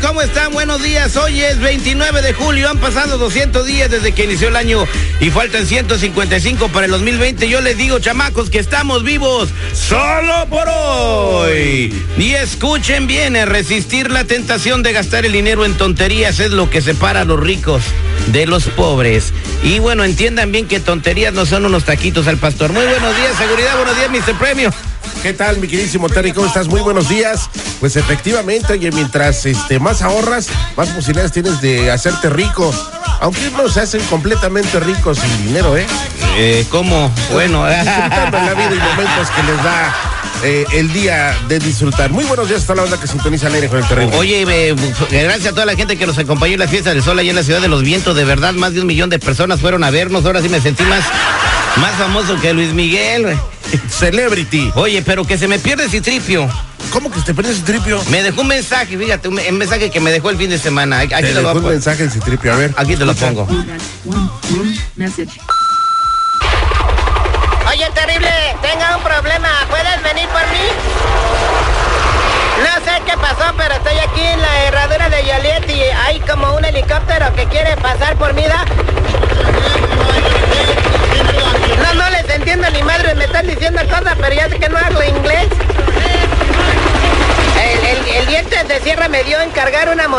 ¿cómo están? Buenos días. Hoy es 29 de julio, han pasado 200 días desde que inició el año y faltan 155 para el 2020. Yo les digo, chamacos, que estamos vivos solo por hoy. Y escuchen bien, eh, resistir la tentación de gastar el dinero en tonterías es lo que separa a los ricos de los pobres. Y bueno, entiendan bien que tonterías no son unos taquitos al pastor. Muy buenos días, seguridad, buenos días, Mr. Premio. ¿Qué tal, mi queridísimo Terry? ¿Cómo estás? Muy buenos días. Pues efectivamente, oye, mientras este, más ahorras, más posibilidades tienes de hacerte rico. Aunque no se hacen completamente ricos sin dinero, ¿eh? Eh, ¿Cómo? Bueno, Disfrutando la vida y momentos que les da eh, el día de disfrutar. Muy buenos días a toda la banda que sintoniza al aire con el terreno. Oye, eh, gracias a toda la gente que nos acompañó en la fiesta del sol allá en la ciudad de los vientos. De verdad, más de un millón de personas fueron a vernos. Ahora sí me sentí más, más famoso que Luis Miguel. Celebrity. Oye, pero que se me pierde Citripio. ¿Cómo que te prendes el tripio? Me dejó un mensaje, fíjate, un, un mensaje que me dejó el fin de semana. Aquí Te te lo dejó a un mensaje en Citripio, a ver. Aquí te lo pongo. Oye, terrible, tenga un problema. ¿Puedes venir por mí? No sé qué pasó, pero estoy aquí en la herradura de Joliet y hay como un helicóptero que quiere pasar por mí, ¿da?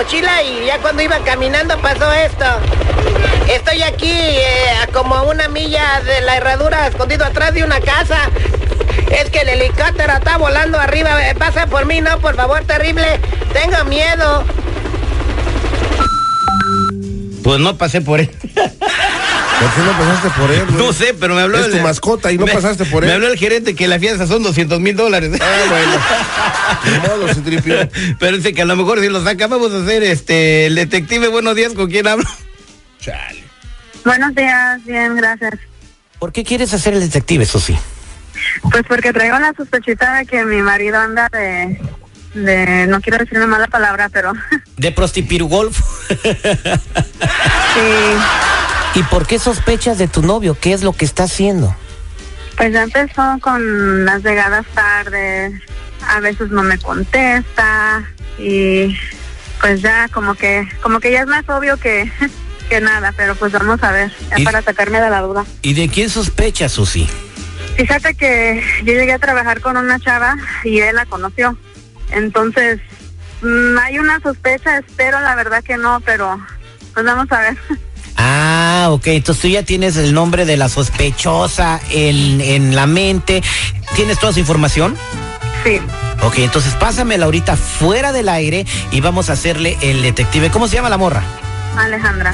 Mochila y ya cuando iba caminando pasó esto. Estoy aquí eh, a como una milla de la herradura escondido atrás de una casa. Es que el helicóptero está volando arriba. eh, Pasa por mí, no, por favor, terrible. Tengo miedo. Pues no pasé por él. ¿Por qué no pasaste por él? güey? No sé, pero me habló. Es tu el- mascota y no me- pasaste por él. Me habló el gerente que la fiesta son 200 mil dólares. Ah, bueno. Modo, Citripio. Pero dice que a lo mejor si lo saca vamos a hacer este el detective. Buenos días, ¿con quién hablo? Chale. Buenos días, bien, gracias. ¿Por qué quieres hacer el detective, Susi? Pues porque traigo la sospechita de que mi marido anda de, de no quiero decir una mala palabra, pero De prostipirugolf. sí, ¿Y por qué sospechas de tu novio? ¿Qué es lo que está haciendo? pues ya empezó con las llegadas tardes, a veces no me contesta y pues ya como que como que ya es más obvio que que nada, pero pues vamos a ver, ya para sacarme de la duda. ¿Y de quién sospechas, Susi? Fíjate que yo llegué a trabajar con una chava y él la conoció. Entonces, mm, hay una sospecha, espero la verdad que no, pero pues vamos a ver. Ah, ok. Entonces tú ya tienes el nombre de la sospechosa en, en la mente. ¿Tienes toda esa información? Sí, Ok, entonces pásamela ahorita fuera del aire y vamos a hacerle el detective. ¿Cómo se llama la morra? Alejandra.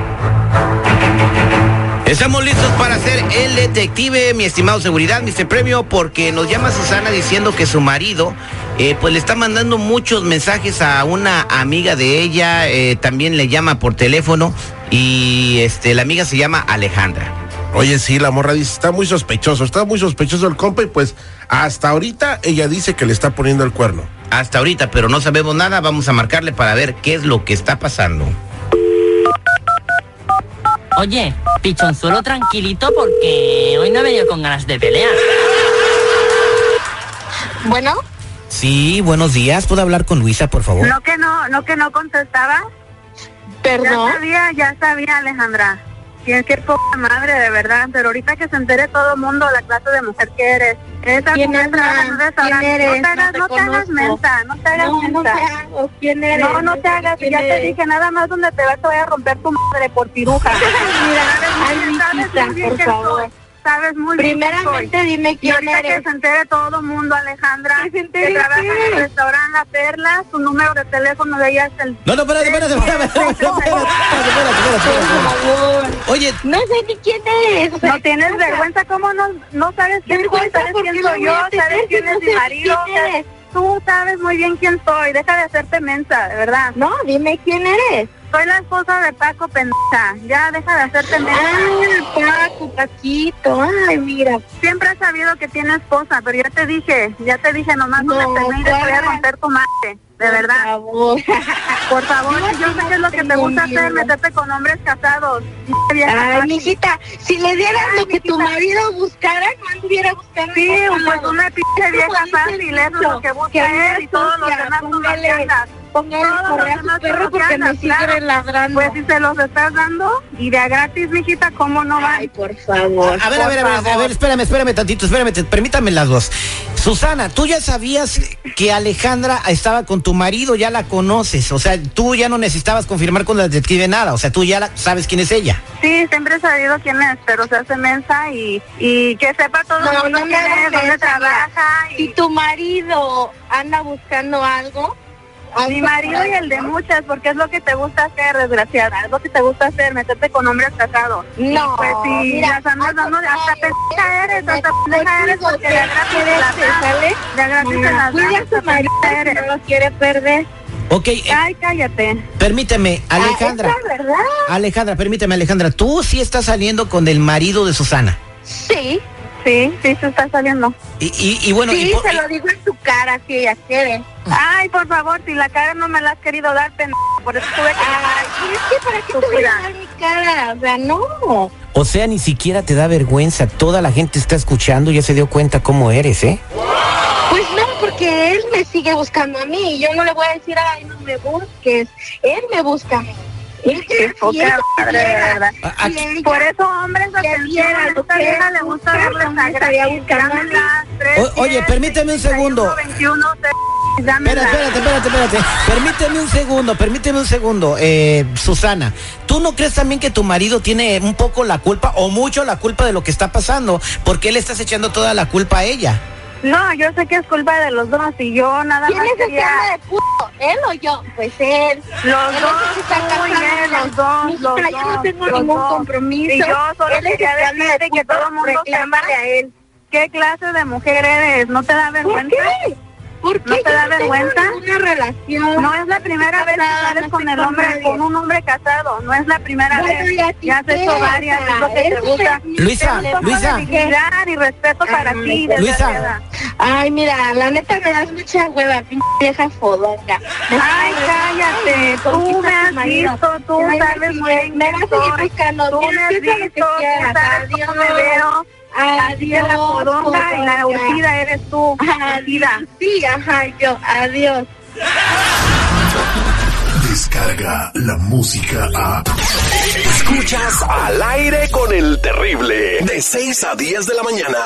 Estamos listos para hacer el detective, mi estimado seguridad, Mr. Premio, porque nos llama Susana diciendo que su marido, eh, pues le está mandando muchos mensajes a una amiga de ella, eh, también le llama por teléfono y este, la amiga se llama Alejandra. Oye, sí, la morra dice, está muy sospechoso, está muy sospechoso el compa y pues hasta ahorita ella dice que le está poniendo el cuerno. Hasta ahorita, pero no sabemos nada, vamos a marcarle para ver qué es lo que está pasando. Oye, pichonzuelo tranquilito porque hoy no he venido con ganas de pelear. Bueno, Sí, buenos días. ¿Puedo hablar con Luisa, por favor? no que no, no que no contestaba. Perdón. Ya sabía, ya sabía, Alejandra. Tienes que poca madre, de verdad. Pero ahorita que se entere todo el mundo la clase de mujer que eres. Esa ¿Quién mujer habla? trabaja en un restaurante. ¿Quién eres? No te hagas, No no te hagas conozco. mensa, no te hagas No, no. ¿Quién eres? No, no te hagas, ¿Quién ya te dije, nada más donde te vas te voy a romper tu madre por piruja. Mira, Ay, bien por favor. soy sabes muy Primeramente, bien. Primeramente dime quién y eres. que se entere todo el mundo, Alejandra. Que se entere que trabaja en el restaurante La Perla, su número de teléfono de ella es el... No, no, espérate, espérate, espérate, espérate, Oye. No sé ni quién eres. No tienes vergüenza, ¿cómo no, no sabes quién soy? ¿Sabes quién soy yo? ¿Sabes quién es mi marido? Tú sabes muy bien quién soy, deja de hacerte mensa, de verdad. No, dime quién eres. Soy la esposa de Paco Pendeja, ya deja de hacerte mensa. Ah, Paco, Paquito. Ay, mira. Siempre he sabido que tiene esposa, pero ya te dije, ya te dije, nomás no, No, me te voy a romper tu madre, de Por verdad. favor. Por favor, Yo yo sé que es lo que te gusta hacer, meterte con hombres casados. Ay, mijita, si le dieras Ay, lo que tu marido buscara, no anduviera buscando. Sí, pues una pinche vieja fácil, eso es lo que busca él y todos los demás póngale- correa a demás su perro son porque me andas, sigue claro. ladrando. Pues si se los estás dando y de a gratis, mijita, ¿cómo no va? Ay, por favor. a ver, a ver, a ver, a ver, espérame, espérame tantito, espérame, te- permítame las dos. Susana, tú ya sabías que Alejandra estaba con tu marido, ya la conoces, o sea, tú ya no necesitabas confirmar con la detective nada, o sea, tú ya la- sabes quién es ella. Sí, siempre he sabido quién es, pero se hace mensa y, y que sepa todo el No, mundo no me quién es, dónde trabaja. Si Y tu marido anda buscando algo, mi marido y el de muchas, porque es lo que te gusta hacer, desgraciada. Es lo que te gusta hacer, meterte con hombres casados. No, Y pues sí, mira, las andas dando, hasta pendeja eres, hasta pendeja eres porque que de a gratis sale, De a gratis te las das, a marido si no lo quiere perder. Ok, eh, Ay, cállate. permíteme, Alejandra. Ah, ¿es la verdad? Alejandra, permíteme, Alejandra, tú sí estás saliendo con el marido de Susana. Sí, Sí, sí, se está saliendo. Y, y, y bueno, y sí, por- se lo digo en su cara si ella quiere. Ay, por favor, si la cara no me la has querido dar, pendeja, por eso tuve que... Ay, es que para qué te voy a dar mi cara, o sea, no. o sea, ni siquiera te da vergüenza, toda la gente está escuchando, ya se dio cuenta cómo eres, ¿eh? Pues no, porque él me sigue buscando a mí y yo no le voy a decir, ay, no me busques. Él me busca a mí. Él Qué si poca él madre, de quisiera, verdad. A- a- si ella Por eso, hombres, atención, a vieja le gusta oye, permíteme un segundo. 61, 21, Espera, llámenla. espérate, espérate, espérate. Permíteme un segundo, permíteme un segundo. Eh, Susana, ¿tú no crees también que tu marido tiene un poco la culpa o mucho la culpa de lo que está pasando? ¿Por qué le estás echando toda la culpa a ella? No, yo sé que es culpa de los dos y yo nada ¿Quién más es el de puto? ¿Él o yo? Pues él. Los Él dos, los dos, Mijita, los yo no tengo ningún dos. compromiso. Y yo solo Él es el quería decirte que todo el mundo reclámale a él. ¿Qué clase de mujer eres? ¿No te da ¿Por vergüenza? qué? ¿Por qué? ¿No te Yo da tengo vergüenza? ninguna relación. No es la primera vez que sales no con el hombre, nadie. con un hombre casado. No es la primera Bueno, vez. Ya has hecho varias, es lo que te gusta. Luisa, Ten un poco Luisa. de dignidad y respeto para ti, Luisa. Ay, mira, la neta me das mucha hueva, pinche vieja fodonga. Ay, cállate. Tú me has visto, tú sabes bien Me vas a seguir buscando. Tú me has visto, tú quieras. sabes cómo me veo. Es la podonga y la urgida eres tú. Urgida. Sí, ajá, yo, adiós. Descarga la música a. Escuchas al aire con el terrible. De 6 a 10 de la mañana.